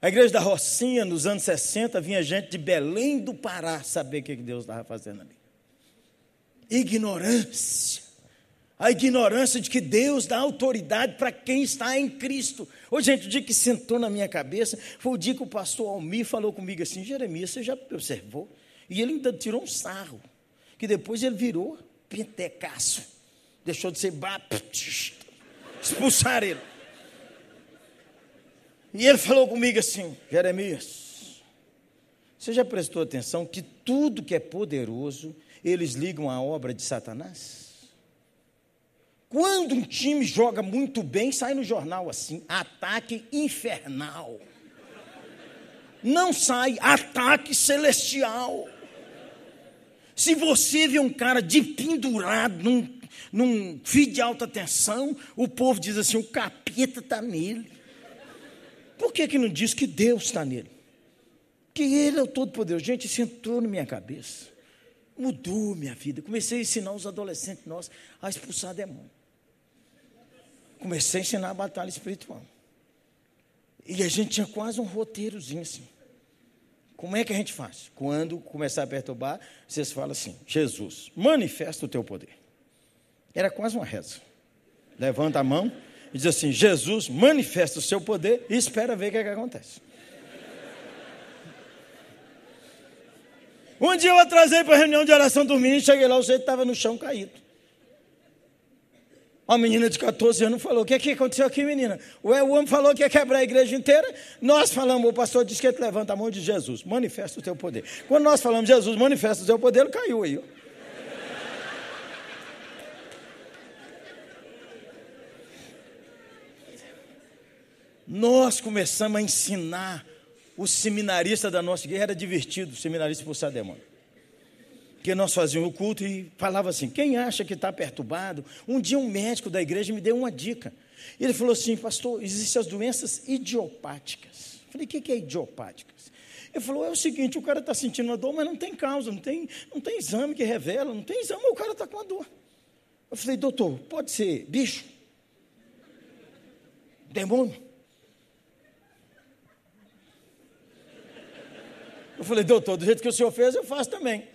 A igreja da Rocinha, nos anos 60, vinha gente de Belém do Pará saber o que Deus estava fazendo ali. Ignorância a ignorância de que Deus dá autoridade para quem está em Cristo. Ô, gente, o dia que sentou na minha cabeça foi o dia que o pastor Almir falou comigo assim: Jeremias, você já observou? E ele ainda tirou um sarro, que depois ele virou pentecaço, deixou de ser baptista, expulsaram ele. E ele falou comigo assim: Jeremias, você já prestou atenção que tudo que é poderoso, eles ligam à obra de Satanás? Quando um time joga muito bem, sai no jornal assim: ataque infernal. Não sai ataque celestial. Se você vê um cara de pendurado num, num fio de alta tensão, o povo diz assim: o capeta está nele. Por que, que não diz que Deus está nele? Que Ele é o Todo-Poderoso. Gente, isso entrou na minha cabeça. Mudou minha vida. Comecei a ensinar os adolescentes nossos a expulsar demônio comecei a ensinar a batalha espiritual. E a gente tinha quase um roteirozinho assim. Como é que a gente faz? Quando começar a perturbar, vocês falam assim: Jesus, manifesta o teu poder. Era quase uma reza. Levanta a mão e diz assim: Jesus, manifesta o seu poder e espera ver o que, é que acontece. Um dia eu atrasei para a reunião de oração dormindo e cheguei lá, o jeito estava no chão caído. Uma menina de 14 anos falou: O que, é que aconteceu aqui, menina? É, o homem falou que ia quebrar a igreja inteira. Nós falamos, o pastor disse que ele levanta a mão de Jesus, manifesta o teu poder. Quando nós falamos, Jesus, manifesta o teu poder, ele caiu aí. Nós começamos a ensinar o seminarista da nossa igreja, era divertido, o seminarista por demônio. Porque nós fazíamos o culto e falava assim: quem acha que está perturbado? Um dia um médico da igreja me deu uma dica. Ele falou assim, pastor, existem as doenças idiopáticas. Eu falei, o que é idiopáticas? Ele falou, é o seguinte, o cara está sentindo uma dor, mas não tem causa, não tem, não tem exame que revela, não tem exame, o cara está com uma dor. Eu falei, doutor, pode ser bicho? Demônio? Eu falei, doutor, do jeito que o senhor fez, eu faço também.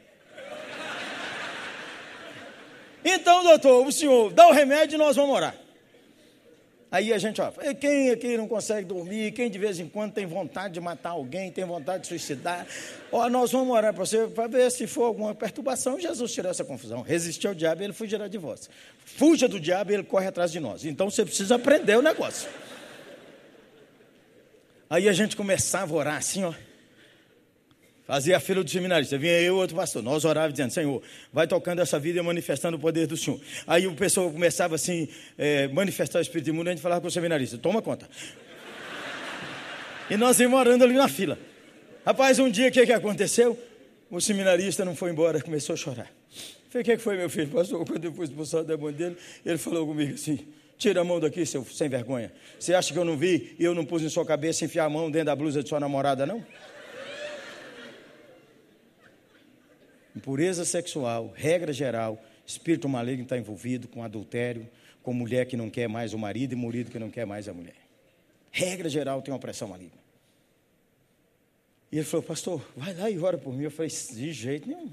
Então, doutor, o senhor dá o remédio e nós vamos orar. Aí a gente, ó, quem aqui não consegue dormir, quem de vez em quando tem vontade de matar alguém, tem vontade de suicidar, ó, nós vamos orar para você para ver se for alguma perturbação. Jesus tirou essa confusão. Resistiu ao diabo e ele fugirá de vós. Fuja do diabo e ele corre atrás de nós. Então você precisa aprender o negócio. Aí a gente começava a orar assim, ó. Fazia a fila do seminarista, vinha eu e outro pastor. Nós orávamos dizendo, Senhor, vai tocando essa vida e manifestando o poder do Senhor. Aí o pessoal começava assim, é, manifestar o Espírito imundo, a gente falava com o seminarista, toma conta. E nós íamos orando ali na fila. Rapaz, um dia o que, que aconteceu? O seminarista não foi embora, começou a chorar. Falei, o que, que foi, meu filho? Pastor, quando eu fui expulsar da mão dele, ele falou comigo assim, tira a mão daqui, seu sem vergonha. Você acha que eu não vi e eu não pus em sua cabeça enfiar a mão dentro da blusa de sua namorada, não? Impureza sexual, regra geral, espírito maligno está envolvido com adultério, com mulher que não quer mais o marido e marido que não quer mais a mulher. Regra geral tem uma pressão maligna. E ele falou, pastor, vai lá e ora por mim. Eu falei, de jeito nenhum.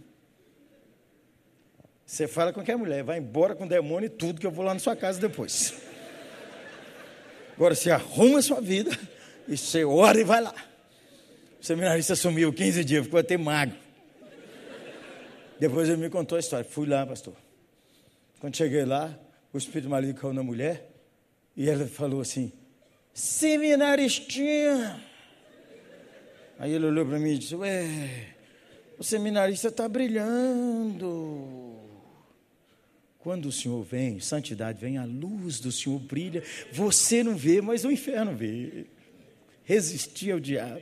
Você fala com qualquer mulher, vai embora com o demônio e tudo, que eu vou lá na sua casa depois. Agora você arruma a sua vida e você ora e vai lá. O seminarista sumiu 15 dias, ficou até magro. Depois ele me contou a história. Fui lá, pastor. Quando cheguei lá, o espírito maligno caiu na mulher e ela falou assim: Seminaristinha. Aí ele olhou para mim e disse: Ué, o seminarista está brilhando. Quando o Senhor vem, santidade vem, a luz do Senhor brilha. Você não vê, mas o inferno vê. Resistir ao diabo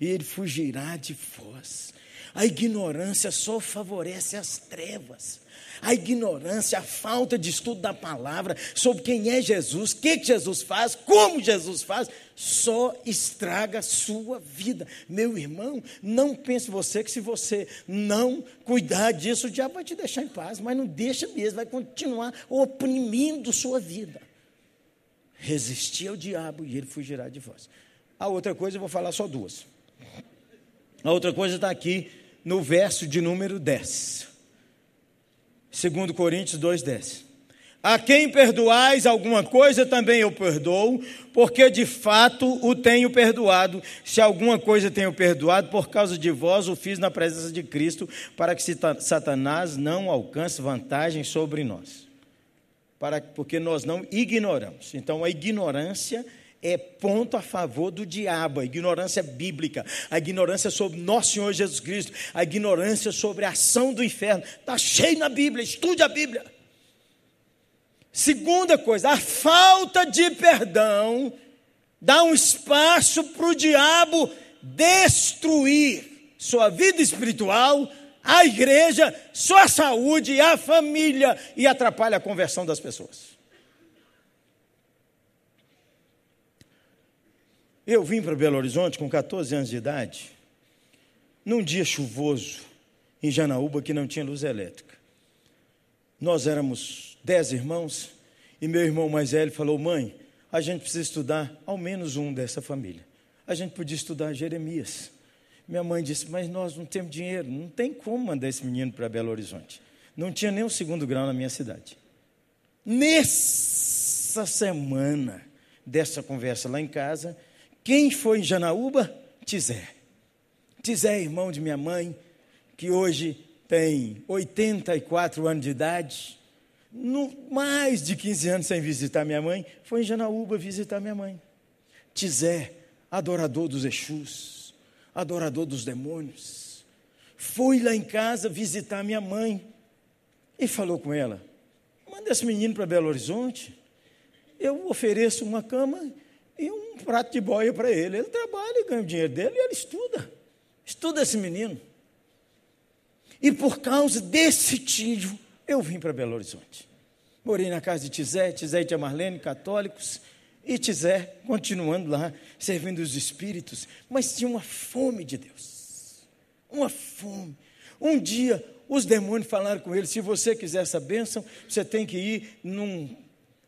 e ele fugirá de vós. A ignorância só favorece as trevas. A ignorância, a falta de estudo da palavra sobre quem é Jesus, o que, Jesus faz, como Jesus faz, só estraga a sua vida. Meu irmão, não pense você que se você não cuidar disso, o diabo vai te deixar em paz, mas não deixa mesmo, vai continuar oprimindo sua vida. Resistir ao diabo e ele fugirá de vós. A outra coisa, eu vou falar só duas. A outra coisa está aqui no verso de número 10. Segundo Coríntios 2:10. A quem perdoais alguma coisa, também eu perdoo, porque de fato o tenho perdoado. Se alguma coisa tenho perdoado, por causa de vós o fiz na presença de Cristo, para que Satanás não alcance vantagem sobre nós. Para, porque nós não ignoramos. Então a ignorância é ponto a favor do diabo, a ignorância bíblica, a ignorância sobre nosso Senhor Jesus Cristo, a ignorância sobre a ação do inferno. Está cheio na Bíblia, estude a Bíblia. Segunda coisa, a falta de perdão dá um espaço para o diabo destruir sua vida espiritual, a igreja, sua saúde, a família e atrapalha a conversão das pessoas. Eu vim para Belo Horizonte com 14 anos de idade, num dia chuvoso, em Janaúba, que não tinha luz elétrica. Nós éramos dez irmãos, e meu irmão mais velho falou: Mãe, a gente precisa estudar ao menos um dessa família. A gente podia estudar Jeremias. Minha mãe disse: Mas nós não temos dinheiro, não tem como mandar esse menino para Belo Horizonte. Não tinha nem o segundo grau na minha cidade. Nessa semana dessa conversa lá em casa, quem foi em Janaúba? Tizé. Tizé, irmão de minha mãe, que hoje tem 84 anos de idade, no, mais de 15 anos sem visitar minha mãe, foi em Janaúba visitar minha mãe. Tizé, adorador dos Exus, adorador dos demônios, foi lá em casa visitar minha mãe e falou com ela: manda esse menino para Belo Horizonte, eu ofereço uma cama um prato de boia para ele. Ele trabalha e ganha o dinheiro dele e ele estuda. Estuda esse menino. E por causa desse tio, eu vim para Belo Horizonte. Morei na casa de Tizé, Tizé e Tia Marlene, católicos, e Tizé continuando lá, servindo os espíritos, mas tinha uma fome de Deus. Uma fome. Um dia, os demônios falaram com ele: se você quiser essa bênção, você tem que ir num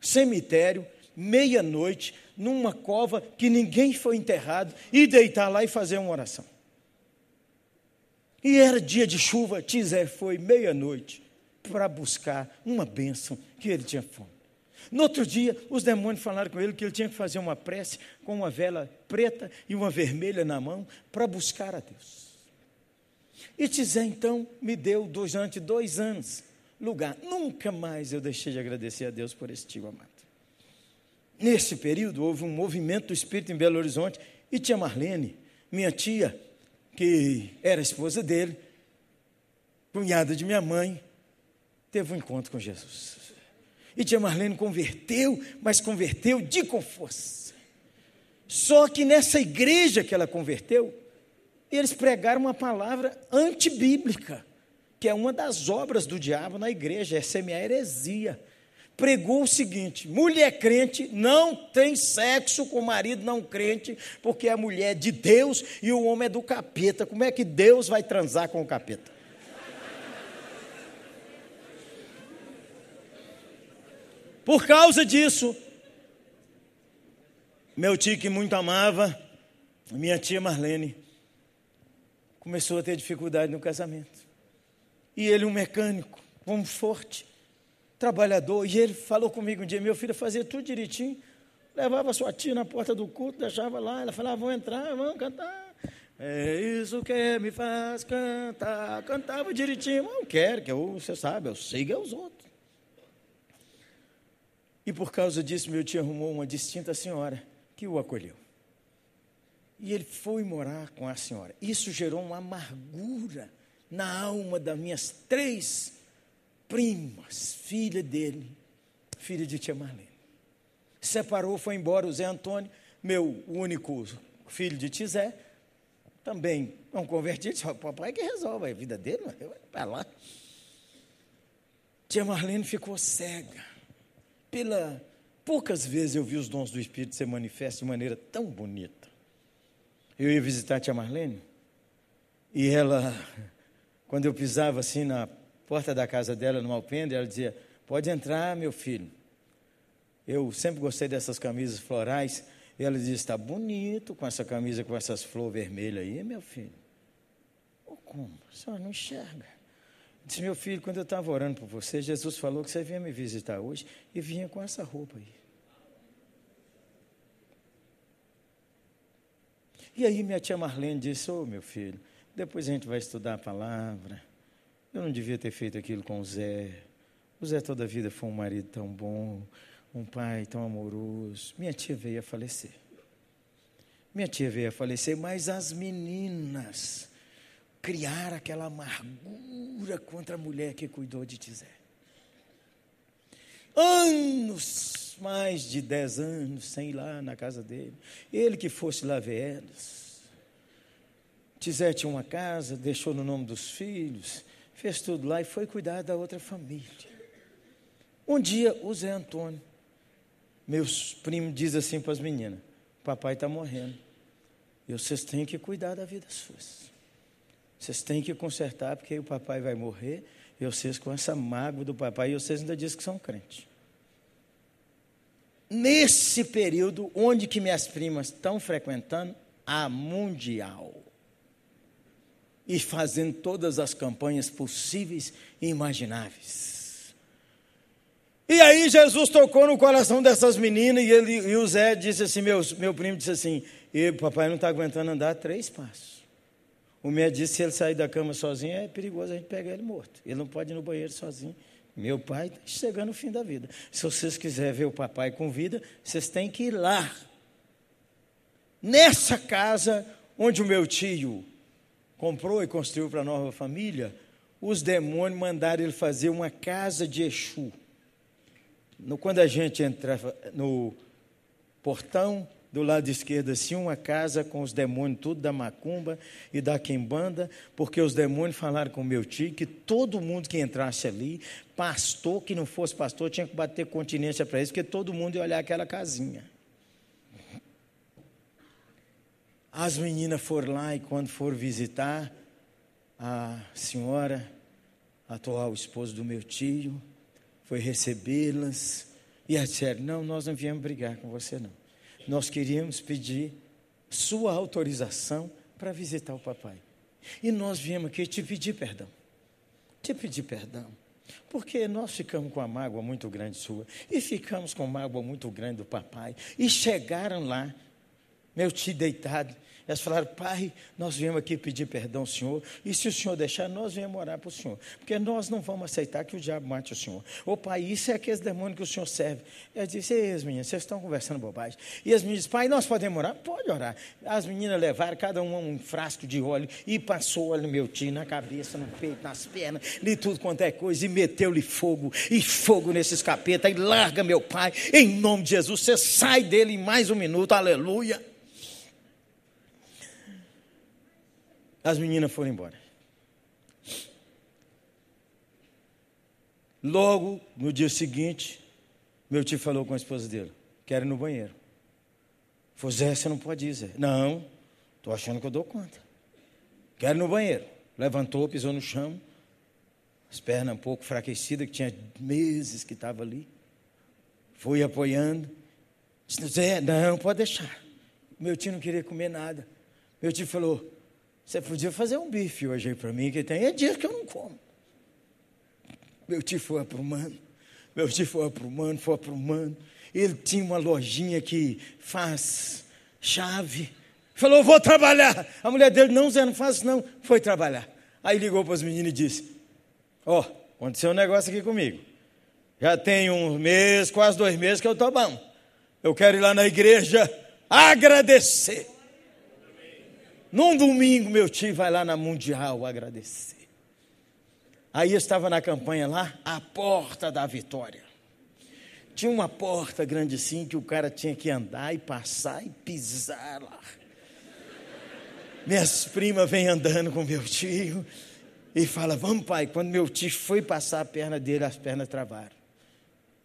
cemitério, meia-noite, numa cova que ninguém foi enterrado, e deitar lá e fazer uma oração. E era dia de chuva, Tizé foi meia-noite para buscar uma bênção que ele tinha fome. No outro dia, os demônios falaram com ele que ele tinha que fazer uma prece com uma vela preta e uma vermelha na mão para buscar a Deus. E Tizé, então, me deu durante dois anos lugar. Nunca mais eu deixei de agradecer a Deus por esse tio amado. Nesse período, houve um movimento do Espírito em Belo Horizonte e tia Marlene, minha tia, que era esposa dele, cunhada de minha mãe, teve um encontro com Jesus. E tia Marlene converteu, mas converteu de com força. Só que nessa igreja que ela converteu, eles pregaram uma palavra antibíblica, que é uma das obras do diabo na igreja, é semear heresia. Pregou o seguinte: mulher crente não tem sexo com marido não crente, porque a mulher é de Deus e o homem é do capeta. Como é que Deus vai transar com o capeta? Por causa disso, meu tio que muito amava, minha tia Marlene, começou a ter dificuldade no casamento. E ele, um mecânico, um forte, trabalhador, e ele falou comigo um dia: meu filho fazia tudo direitinho, levava sua tia na porta do culto, deixava lá, ela falava: vão entrar, vamos cantar. É isso que me faz cantar. Cantava direitinho, não quero, que eu, você sabe, eu sigo os outros. E por causa disso, meu tio arrumou uma distinta senhora que o acolheu. E ele foi morar com a senhora. Isso gerou uma amargura na alma das minhas três primas, filha dele, filha de tia Marlene. Separou, foi embora o Zé Antônio, meu único filho de Tizé, também não convertido, disse, o papai que resolve a vida dele, eu para lá. Tia Marlene ficou cega pela poucas vezes eu vi os dons do Espírito se manifestar de maneira tão bonita. Eu ia visitar a tia Marlene e ela, quando eu pisava assim na porta da casa dela, no alpendre, ela dizia: Pode entrar, meu filho. Eu sempre gostei dessas camisas florais. E ela dizia: Está bonito com essa camisa com essas flores vermelhas aí, meu filho. Oh, como? Senhora não enxerga. Disse, meu filho, quando eu estava orando por você, Jesus falou que você vinha me visitar hoje e vinha com essa roupa aí. E aí minha tia Marlene disse, ô oh, meu filho, depois a gente vai estudar a palavra. Eu não devia ter feito aquilo com o Zé. O Zé toda a vida foi um marido tão bom, um pai tão amoroso. Minha tia veio a falecer. Minha tia veio a falecer, mas as meninas criar aquela amargura contra a mulher que cuidou de Tizé. Anos, mais de dez anos, sem ir lá na casa dele. Ele que fosse lá ver elas. Tizé tinha uma casa, deixou no nome dos filhos, fez tudo lá e foi cuidar da outra família. Um dia, o Zé Antônio, meus primos, diz assim para as meninas: Papai está morrendo. E vocês têm que cuidar da vida suas. Vocês têm que consertar, porque o papai vai morrer, e vocês com essa mágoa do papai, e vocês ainda dizem que são crentes. Nesse período, onde que minhas primas estão frequentando? A Mundial. E fazendo todas as campanhas possíveis e imagináveis. E aí Jesus tocou no coração dessas meninas e, ele, e o Zé disse assim, meu, meu primo disse assim, e papai não está aguentando andar três passos. O médico disse se ele sair da cama sozinho é perigoso a gente pegar ele morto. Ele não pode ir no banheiro sozinho. Meu pai está chegando no fim da vida. Se vocês quiserem ver o papai com vida, vocês têm que ir lá. Nessa casa onde o meu tio comprou e construiu para a nova família, os demônios mandaram ele fazer uma casa de Exu. No, quando a gente entrava no portão, do lado esquerdo assim, uma casa com os demônios tudo da macumba e da quimbanda, porque os demônios falaram com meu tio que todo mundo que entrasse ali, pastor que não fosse pastor, tinha que bater continência para isso, porque todo mundo ia olhar aquela casinha. As meninas foram lá e quando foram visitar a senhora, a atual esposa do meu tio, foi recebê-las e elas disseram, não, nós não viemos brigar com você não nós queríamos pedir sua autorização para visitar o papai. E nós viemos aqui te pedir perdão. Te pedir perdão. Porque nós ficamos com a mágoa muito grande sua. E ficamos com mágoa muito grande do papai. E chegaram lá, meu tio deitado, elas falaram, pai, nós viemos aqui pedir perdão ao Senhor, e se o Senhor deixar, nós viemos orar para o Senhor, porque nós não vamos aceitar que o diabo mate o Senhor. Ô pai, isso é aquele demônio que o Senhor serve. Eu disse, ei, as meninas, vocês estão conversando bobagem. E as meninas, pai, nós podemos orar? Pode orar. As meninas levaram cada uma um frasco de óleo e passou óleo no meu tio, na cabeça, no peito, nas pernas, de tudo quanto é coisa, e meteu-lhe fogo, e fogo nesses capetas, e larga meu pai, em nome de Jesus, você sai dele em mais um minuto, aleluia. As meninas foram embora. Logo, no dia seguinte, meu tio falou com a esposa dele: Quero ir no banheiro. Falou, Zé, você não pode ir, Zé. Não, estou achando que eu dou conta. Quero ir no banheiro. Levantou, pisou no chão, as pernas um pouco enfraquecidas, que tinha meses que estava ali. Fui apoiando. Disse, Zé, não, pode deixar. Meu tio não queria comer nada. Meu tio falou: você podia fazer um bife hoje aí para mim, que tem é dia que eu não como. Meu tio foi aprumando, meu tio foi aprumando, foi aprumando. Ele tinha uma lojinha que faz chave. Falou, vou trabalhar. A mulher dele, não, Zé, não faz não. Foi trabalhar. Aí ligou para os meninos e disse: Ó, oh, aconteceu um negócio aqui comigo. Já tem um mês, quase dois meses que eu estou bom. Eu quero ir lá na igreja agradecer. Num domingo, meu tio vai lá na Mundial agradecer. Aí estava na campanha lá, a porta da vitória. Tinha uma porta grande assim que o cara tinha que andar e passar e pisar lá. Minhas primas vêm andando com meu tio e fala: Vamos, pai. Quando meu tio foi passar a perna dele, as pernas travaram.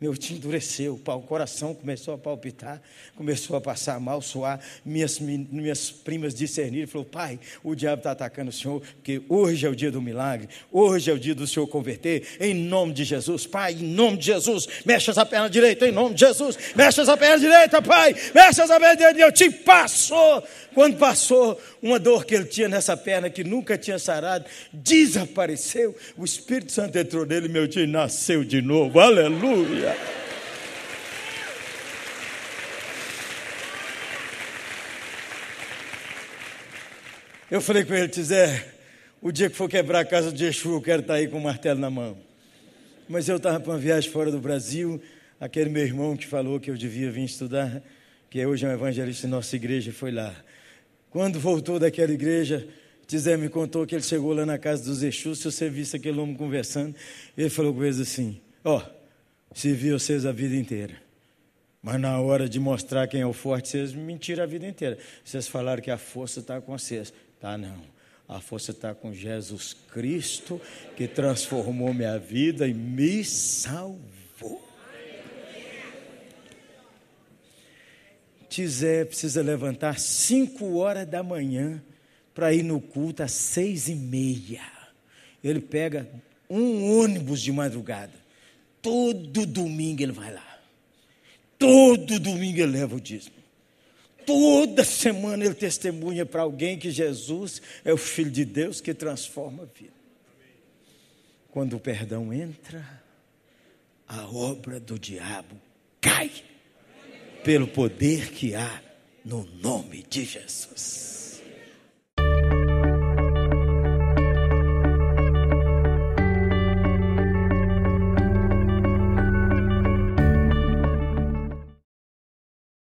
Meu tio endureceu, o coração começou a palpitar, começou a passar mal, suar. Minhas, minhas primas discerniram, falou: Pai, o diabo está atacando o Senhor, porque hoje é o dia do milagre, hoje é o dia do Senhor converter, em nome de Jesus, Pai, em nome de Jesus, mexe essa perna direita, em nome de Jesus, mexe essa perna direita, Pai, mexe essa perna direita, meu tio passou. Quando passou, uma dor que ele tinha nessa perna que nunca tinha sarado, desapareceu. O Espírito Santo entrou nele, meu tio nasceu de novo. Aleluia. Eu falei com ele, Tizé, o dia que for quebrar a casa de Exu, eu quero estar aí com o martelo na mão. Mas eu estava para uma viagem fora do Brasil, aquele meu irmão que falou que eu devia vir estudar, que hoje é um evangelista em nossa igreja, foi lá. Quando voltou daquela igreja, Tizé me contou que ele chegou lá na casa dos Exus, se você visse aquele homem conversando, ele falou com eles assim, ó, oh, servi vocês a vida inteira. Mas na hora de mostrar quem é o forte, vocês mentiram a vida inteira. Vocês falaram que a força está com vocês. Tá, não. A força está com Jesus Cristo, que transformou minha vida e me salvou. Tizé precisa levantar cinco horas da manhã para ir no culto às seis e meia. Ele pega um ônibus de madrugada. Todo domingo ele vai lá. Todo domingo ele leva o dízimo. Toda semana ele testemunha para alguém que Jesus é o Filho de Deus que transforma a vida. Quando o perdão entra, a obra do diabo cai, pelo poder que há no nome de Jesus.